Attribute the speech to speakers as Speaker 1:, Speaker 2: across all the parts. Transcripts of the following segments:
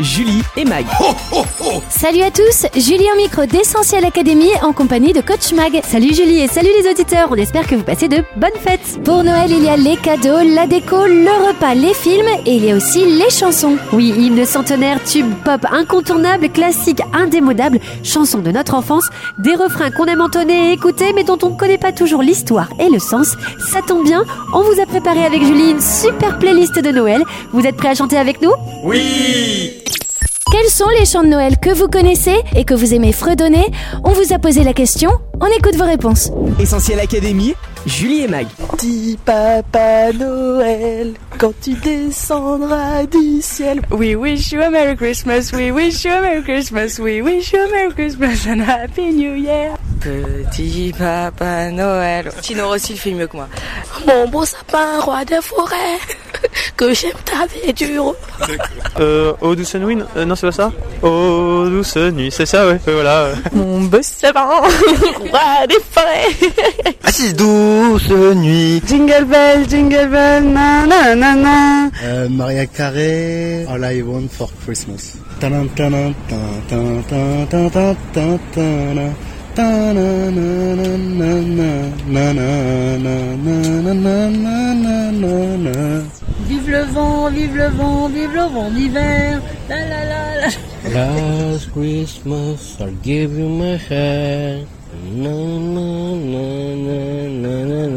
Speaker 1: Julie et Mag.
Speaker 2: Salut à tous, Julie en micro d'Essentiel Académie en compagnie de Coach Mag. Salut Julie et salut les auditeurs, on espère que vous passez de bonnes fêtes. Pour Noël, il y a les cadeaux, la déco, le repas, les films et il y a aussi les chansons. Oui, hymne centenaire, tube pop incontournable, classique indémodable, chansons de notre enfance, des refrains qu'on aime entonner et écouter mais dont on ne connaît pas toujours l'histoire et le sens. Ça tombe bien, on vous a préparé avec Julie une super playlist de Noël. Vous êtes prêts à chanter avec nous?
Speaker 3: Oui
Speaker 2: Quels sont les chants de Noël que vous connaissez et que vous aimez fredonner On vous a posé la question, on écoute vos réponses.
Speaker 1: Essentiel Académie. Julie et Mag.
Speaker 4: Petit Papa Noël, quand tu descendras du ciel. We wish you a Merry Christmas, we wish you a Merry Christmas, we wish you a Merry Christmas and Happy New Year. Petit Papa Noël. Tino Rossi le fait mieux que moi. Mon beau sapin, roi des forêts, que j'aime ta verdure.
Speaker 5: Euh, oh douce nuit, euh, non c'est pas ça Oh douce nuit, c'est ça ouais, voilà. euh.
Speaker 4: Mon beau sapin, roi des forêts.
Speaker 3: Assise douce nuit
Speaker 4: Jingle bell, jingle bell, na na na na.
Speaker 6: Euh, Maria Carey, All I Want for Christmas.
Speaker 7: Vive le vent, vive le vent, vive le vent d'hiver.
Speaker 8: Last Christmas, I'll give you my hand. Na, na, na,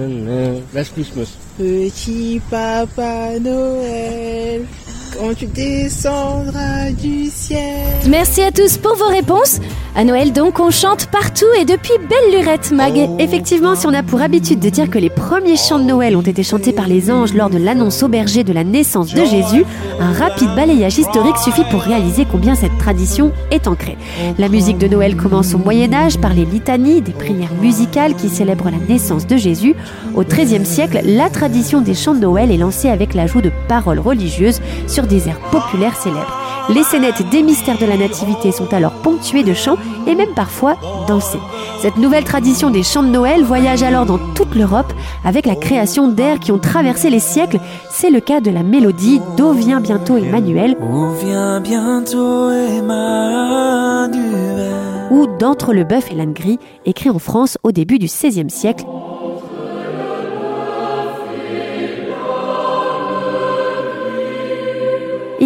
Speaker 8: na Last Christmas.
Speaker 4: Petit Papa Noël, quand tu descendras du ciel.
Speaker 2: Merci à tous pour vos réponses. À Noël donc, on chante partout et depuis belle lurette, Mag. Effectivement, si on a pour habitude de dire que les premiers chants de Noël ont été chantés par les anges lors de l'annonce au berger de la naissance de Jésus, un rapide balayage historique suffit pour réaliser combien cette tradition est ancrée. La musique de Noël commence au Moyen Âge par les litanies, des prières musicales qui célèbrent la naissance de Jésus. Au XIIIe siècle, la tradition des chants de Noël est lancée avec l'ajout de paroles religieuses sur des airs populaires célèbres. Les scénettes des mystères de la Nativité sont alors ponctuées de chants et même parfois dansées. Cette nouvelle tradition des chants de Noël voyage alors dans toute l'Europe avec la création d'airs qui ont traversé les siècles. C'est le cas de la mélodie D'où vient bientôt Emmanuel
Speaker 4: Où vient bientôt Emmanuel?
Speaker 2: Ou D'entre le bœuf et l'âne gris, écrit en France au début du XVIe siècle.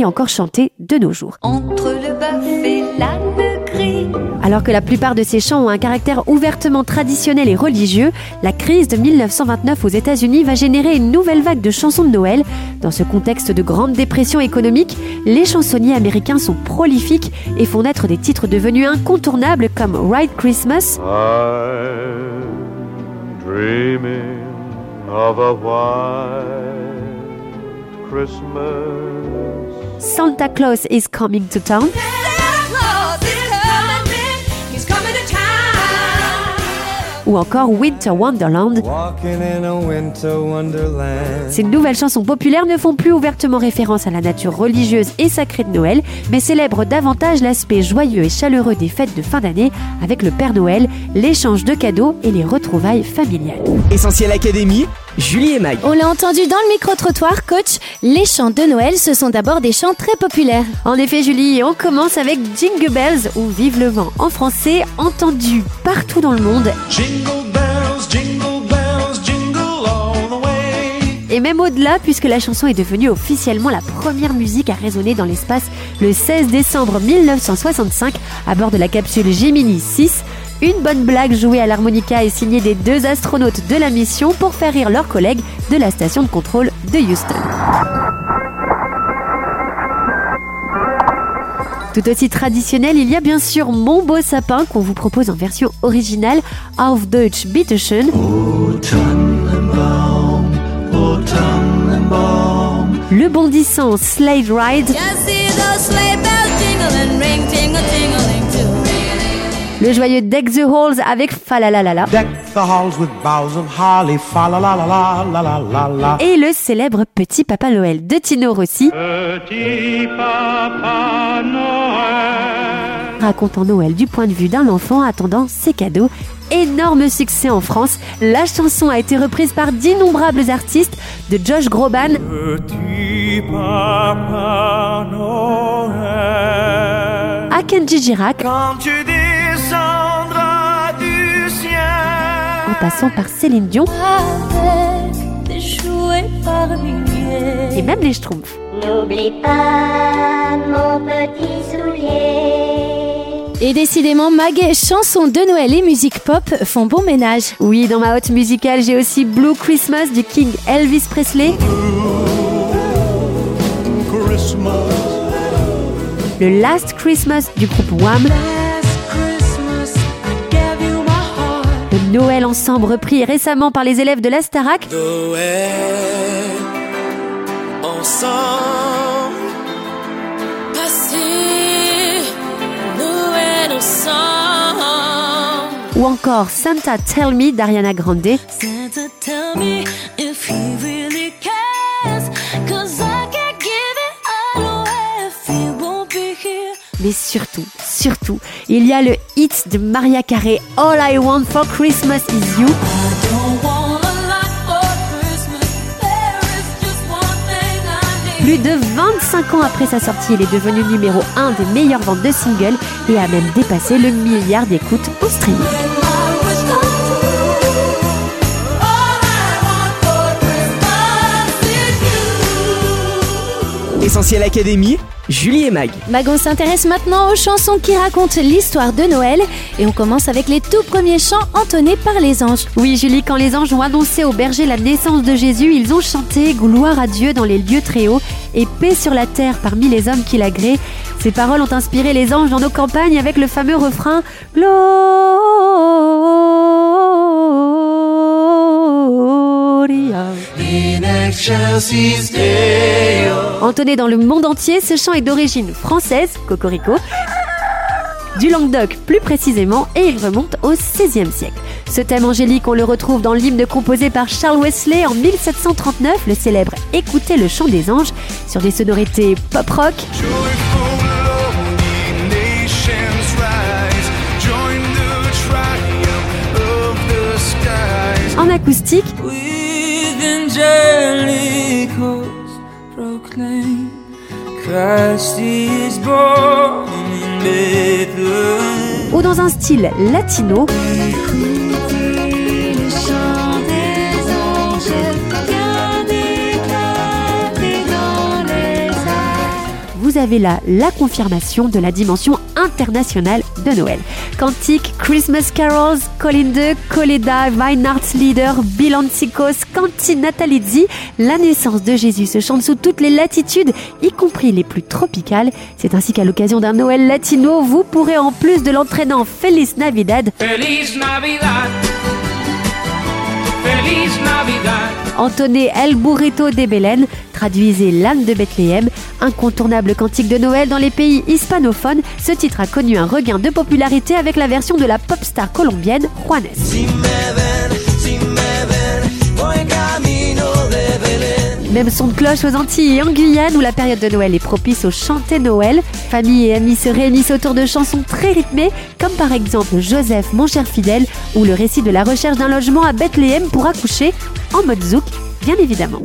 Speaker 2: Encore chanté de nos jours.
Speaker 7: Entre le bœuf et l'âne gris.
Speaker 2: Alors que la plupart de ces chants ont un caractère ouvertement traditionnel et religieux, la crise de 1929 aux États-Unis va générer une nouvelle vague de chansons de Noël. Dans ce contexte de grande dépression économique, les chansonniers américains sont prolifiques et font naître des titres devenus incontournables comme White Christmas
Speaker 5: I'm dreaming of a white Christmas.
Speaker 2: Santa Claus is Coming to Town ou encore Winter Wonderland.
Speaker 4: Walking in a winter wonderland.
Speaker 2: Ces nouvelles chansons populaires ne font plus ouvertement référence à la nature religieuse et sacrée de Noël, mais célèbrent davantage l'aspect joyeux et chaleureux des fêtes de fin d'année avec le Père Noël, l'échange de cadeaux et les retrouvailles familiales.
Speaker 1: Essentiel Académie. Julie et Mag.
Speaker 2: On l'a entendu dans le micro-trottoir, coach, les chants de Noël, ce sont d'abord des chants très populaires. En effet, Julie, on commence avec Jingle Bells ou Vive le vent en français, entendu partout dans le monde
Speaker 3: Jingle bells, jingle bells, jingle all the way
Speaker 2: et même au-delà puisque la chanson est devenue officiellement la première musique à résonner dans l'espace le 16 décembre 1965 à bord de la capsule Gemini 6. Une bonne blague jouée à l'harmonica est signée des deux astronautes de la mission pour faire rire leurs collègues de la station de contrôle de Houston. Tout aussi traditionnel, il y a bien sûr Mon beau sapin qu'on vous propose en version originale Auf Deutsch Bitteschön. Le bondissant Slade Ride. Le joyeux Deck the Halls avec Falalalala.
Speaker 3: Deck the halls with boughs of holly,
Speaker 2: Et le célèbre Petit Papa Noël de Tino Rossi.
Speaker 5: Petit Papa Noël.
Speaker 2: Racontant Noël du point de vue d'un enfant attendant ses cadeaux énorme succès en France, la chanson a été reprise par d'innombrables artistes, de Josh Groban à Kenji Girac. Passant par Céline Dion
Speaker 7: Avec des jouets par milliers.
Speaker 2: et même les Schtroumpfs.
Speaker 9: N'oublie pas mon petit soulier.
Speaker 2: Et décidément, Mag, chansons de Noël et musique pop font bon ménage. Oui, dans ma haute musicale, j'ai aussi Blue Christmas du King Elvis Presley,
Speaker 3: Christmas.
Speaker 2: le Last Christmas du groupe Wham, Noël ensemble repris récemment par les élèves de la Starac,
Speaker 3: Noël. Ensemble.
Speaker 7: Noël ensemble.
Speaker 2: ou encore Santa Tell Me d'Ariana Grande.
Speaker 7: Santa, tell me if he
Speaker 2: Mais surtout, surtout, il y a le hit de Maria Carey, All I Want for Christmas is You. Plus de 25 ans après sa sortie, il est devenu numéro 1 des meilleures ventes de singles et a même dépassé le milliard d'écoutes au streaming.
Speaker 1: Essentiel Académie, Julie et Mag.
Speaker 2: Magon s'intéresse maintenant aux chansons qui racontent l'histoire de Noël et on commence avec les tout premiers chants entonnés par les anges. Oui Julie, quand les anges ont annoncé aux bergers la naissance de Jésus, ils ont chanté gloire à Dieu dans les lieux très hauts et paix sur la terre parmi les hommes qui l'agréent. Ces paroles ont inspiré les anges dans nos campagnes avec le fameux refrain Gloria.
Speaker 3: In excelsis Deo.
Speaker 2: Entonné dans le monde entier, ce chant est d'origine française, Cocorico, du Languedoc plus précisément, et il remonte au XVIe siècle. Ce thème angélique, on le retrouve dans l'hymne composé par Charles Wesley en 1739, le célèbre Écoutez le chant des anges, sur des sonorités pop-rock, en acoustique,
Speaker 7: With
Speaker 2: ou dans un style latino, vous avez là la confirmation de la dimension internationale de Noël. Cantiques, Christmas carols, Colinde, Coleda, Weihnachtslieder, Bilancicos, Canti Natalizzi, la naissance de Jésus se chante sous toutes les latitudes, y compris les plus tropicales. C'est ainsi qu'à l'occasion d'un Noël latino, vous pourrez en plus de l'entraînant Feliz Navidad,
Speaker 3: Feliz Navidad. Feliz Navidad.
Speaker 2: entonner El Burrito de Belén, traduisez l'âme de Bethléem, incontournable cantique de Noël dans les pays hispanophones. Ce titre a connu un regain de popularité avec la version de la pop star colombienne Juanes. Même son de cloche aux Antilles et en Guyane où la période de Noël est propice au chanter Noël. Famille et amis se réunissent autour de chansons très rythmées comme par exemple Joseph mon cher fidèle ou le récit de la recherche d'un logement à Bethléem pour accoucher en mode zouk bien évidemment.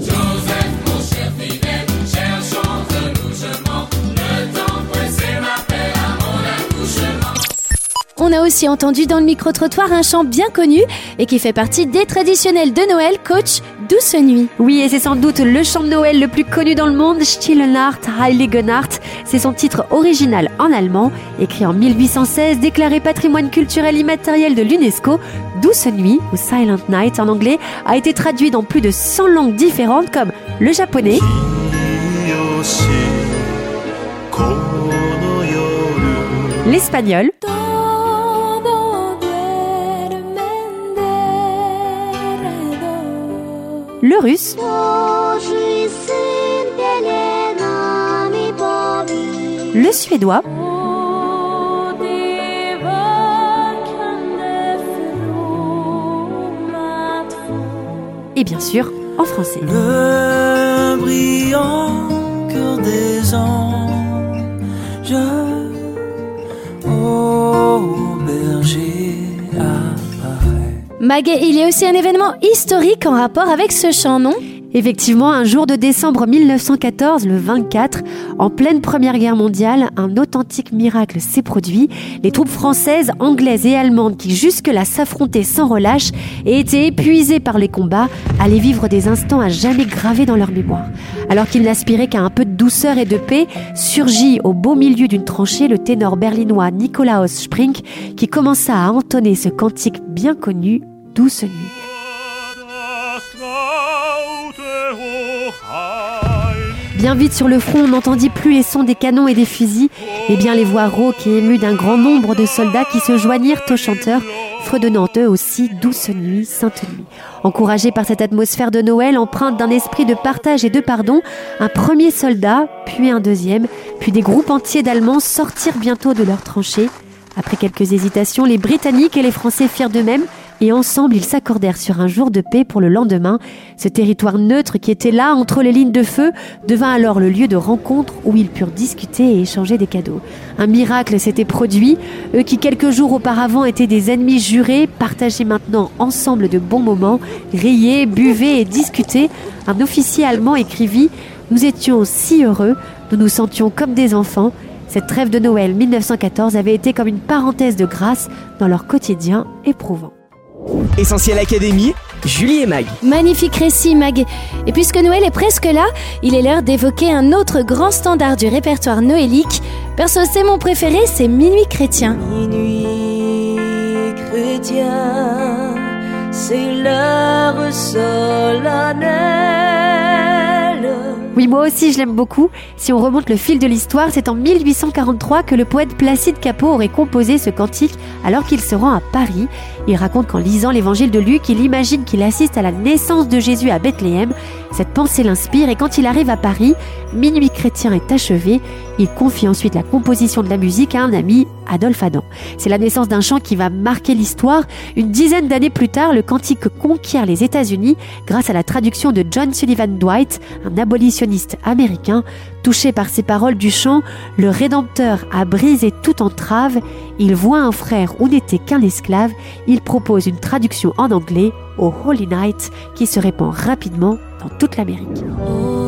Speaker 10: On a aussi entendu dans le micro-trottoir un chant bien connu et qui fait partie des traditionnels de Noël, Coach Douce Nuit.
Speaker 2: Oui, et c'est sans doute le chant de Noël le plus connu dans le monde, Stillenart Heiligenart. C'est son titre original en allemand, écrit en 1816, déclaré patrimoine culturel immatériel de l'UNESCO. Douce Nuit, ou Silent Night en anglais, a été traduit dans plus de 100 langues différentes comme le japonais, l'espagnol, le russe. Le suédois. Et bien sûr, en français.
Speaker 10: Mag, il y a aussi un événement historique en rapport avec ce chant, non?
Speaker 2: Effectivement, un jour de décembre 1914, le 24, en pleine Première Guerre mondiale, un authentique miracle s'est produit. Les troupes françaises, anglaises et allemandes qui jusque-là s'affrontaient sans relâche et étaient épuisées par les combats, allaient vivre des instants à jamais gravés dans leur mémoire. Alors qu'ils n'aspiraient qu'à un peu de douceur et de paix, surgit au beau milieu d'une tranchée le ténor berlinois Nikolaus Sprink qui commença à entonner ce cantique bien connu, Douce nuit. Bien vite sur le front, on n'entendit plus les sons des canons et des fusils, mais bien les voix rauques et émues d'un grand nombre de soldats qui se joignirent aux chanteurs, fredonnant eux aussi Douce nuit, Sainte nuit. Encouragés par cette atmosphère de Noël, empreinte d'un esprit de partage et de pardon, un premier soldat, puis un deuxième, puis des groupes entiers d'Allemands sortirent bientôt de leurs tranchées. Après quelques hésitations, les Britanniques et les Français firent de même, et ensemble ils s'accordèrent sur un jour de paix pour le lendemain. Ce territoire neutre qui était là entre les lignes de feu devint alors le lieu de rencontre où ils purent discuter et échanger des cadeaux. Un miracle s'était produit, eux qui quelques jours auparavant étaient des ennemis jurés partageaient maintenant ensemble de bons moments, riaient, buvaient et discutaient. Un officier allemand écrivit Nous étions si heureux, nous nous sentions comme des enfants. Cette trêve de Noël 1914 avait été comme une parenthèse de grâce dans leur quotidien éprouvant.
Speaker 1: Essentiel Académie, Julie et Mag.
Speaker 10: Magnifique récit, Mag. Et puisque Noël est presque là, il est l'heure d'évoquer un autre grand standard du répertoire noélique. Perso, c'est mon préféré, c'est Minuit chrétien.
Speaker 7: Minuit chrétien, c'est l'heure solennelle.
Speaker 2: Oui, moi aussi je l'aime beaucoup. Si on remonte le fil de l'histoire, c'est en 1843 que le poète Placide Capot aurait composé ce cantique alors qu'il se rend à Paris. Il raconte qu'en lisant l'évangile de Luc, il imagine qu'il assiste à la naissance de Jésus à Bethléem. Cette pensée l'inspire et quand il arrive à Paris, Minuit chrétien est achevé. Il confie ensuite la composition de la musique à un ami, Adolphe Adam. C'est la naissance d'un chant qui va marquer l'histoire. Une dizaine d'années plus tard, le cantique conquiert les États-Unis grâce à la traduction de John Sullivan Dwight, un abolitionniste américain. Touché par ces paroles du chant, le Rédempteur a brisé toute entrave. Il voit un frère où n'était qu'un esclave. Il propose une traduction en anglais au Holy Night qui se répand rapidement dans toute l'Amérique.
Speaker 7: Oh,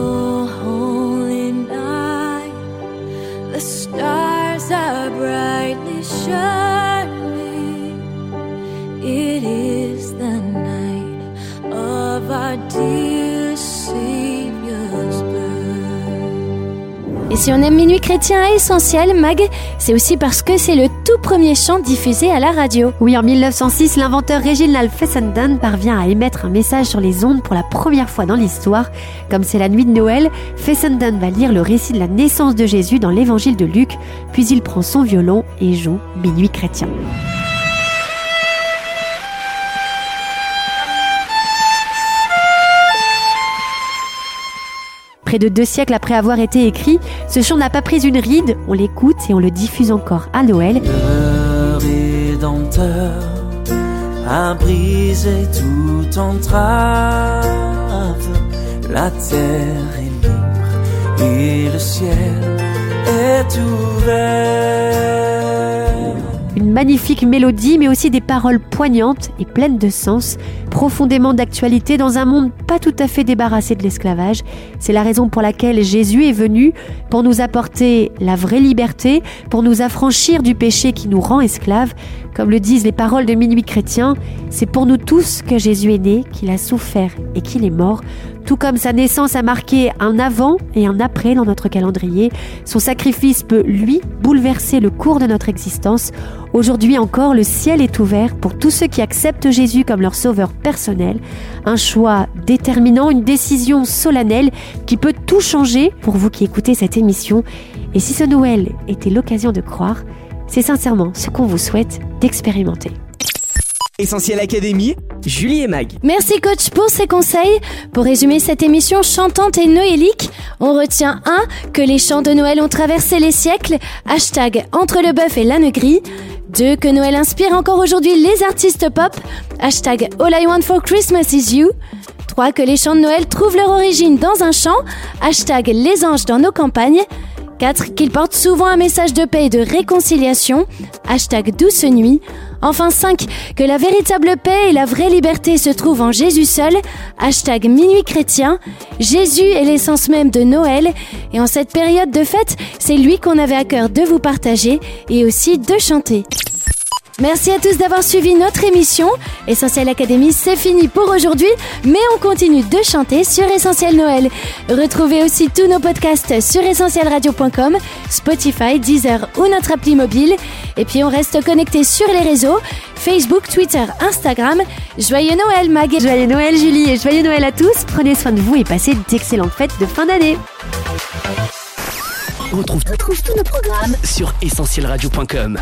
Speaker 10: si on aime Minuit chrétien essentiel, Mag, c'est aussi parce que c'est le tout premier chant diffusé à la radio.
Speaker 2: Oui, en 1906, l'inventeur Reginald Fessenden parvient à émettre un message sur les ondes pour la première fois dans l'histoire. Comme c'est la nuit de Noël, Fessenden va lire le récit de la naissance de Jésus dans l'évangile de Luc, puis il prend son violon et joue Minuit chrétien. Près de deux siècles après avoir été écrit, ce chant n'a pas pris une ride, on l'écoute et on le diffuse encore à Noël.
Speaker 3: La terre est libre et le ciel est ouvert.
Speaker 2: Une magnifique mélodie, mais aussi des paroles poignantes et pleines de sens, profondément d'actualité dans un monde pas tout à fait débarrassé de l'esclavage. C'est la raison pour laquelle Jésus est venu, pour nous apporter la vraie liberté, pour nous affranchir du péché qui nous rend esclaves. Comme le disent les paroles de Minuit chrétien, c'est pour nous tous que Jésus est né, qu'il a souffert et qu'il est mort. Tout comme sa naissance a marqué un avant et un après dans notre calendrier, son sacrifice peut, lui, bouleverser le cours de notre existence. Aujourd'hui encore, le ciel est ouvert pour tous ceux qui acceptent Jésus comme leur sauveur personnel. Un choix déterminant, une décision solennelle qui peut tout changer pour vous qui écoutez cette émission. Et si ce Noël était l'occasion de croire, c'est sincèrement ce qu'on vous souhaite d'expérimenter.
Speaker 1: Essentiel Académie, Julie et Mag.
Speaker 10: Merci coach pour ces conseils. Pour résumer cette émission chantante et noélique, on retient 1. Que les chants de Noël ont traversé les siècles. Hashtag entre le bœuf et l'âne gris. 2. Que Noël inspire encore aujourd'hui les artistes pop. Hashtag All I Want for Christmas is You. 3. Que les chants de Noël trouvent leur origine dans un chant. Hashtag Les anges dans nos campagnes. 4. Qu'il porte souvent un message de paix et de réconciliation. Hashtag douce nuit. Enfin 5. Que la véritable paix et la vraie liberté se trouvent en Jésus seul. Hashtag minuit chrétien. Jésus est l'essence même de Noël. Et en cette période de fête, c'est lui qu'on avait à cœur de vous partager et aussi de chanter. Merci à tous d'avoir suivi notre émission. Essentiel Académie, c'est fini pour aujourd'hui, mais on continue de chanter sur Essentiel Noël. Retrouvez aussi tous nos podcasts sur essentielradio.com, Spotify, Deezer ou notre appli mobile. Et puis on reste connecté sur les réseaux Facebook, Twitter, Instagram. Joyeux Noël, Mag.
Speaker 2: Joyeux Noël, Julie, et joyeux Noël à tous. Prenez soin de vous et passez d'excellentes fêtes de fin d'année.
Speaker 11: On retrouve, tous nos programmes sur essentielradio.com.